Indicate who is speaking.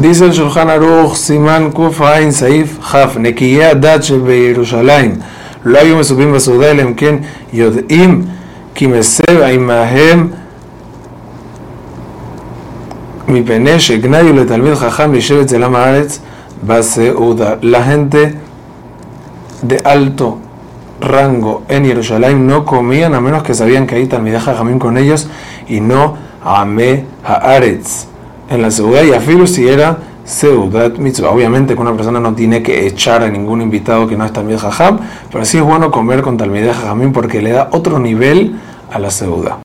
Speaker 1: Dice el Shulchan Aruch, Siman Kuf Ain Saif Haf, Nekiyeh Adat בירושלים, לא היו מסובים בסעודה אלא אם כן יודעים כי מסב עמהם מפני שגנאיו לתלמיד חכם לשב אצל עם הארץ בסעודה. La gente de alto rango en Jerusalén no comían a menos que sabían que hay Talmideh Jajamim con ellos y no Ame Haaretz en la Seudah y afilu si era Seudat Mitzvah. Obviamente que una persona no tiene que echar a ningún invitado que no es Talmideh Jajam, pero sí es bueno comer con Talmideh Jajamim porque le da otro nivel a la Seudah.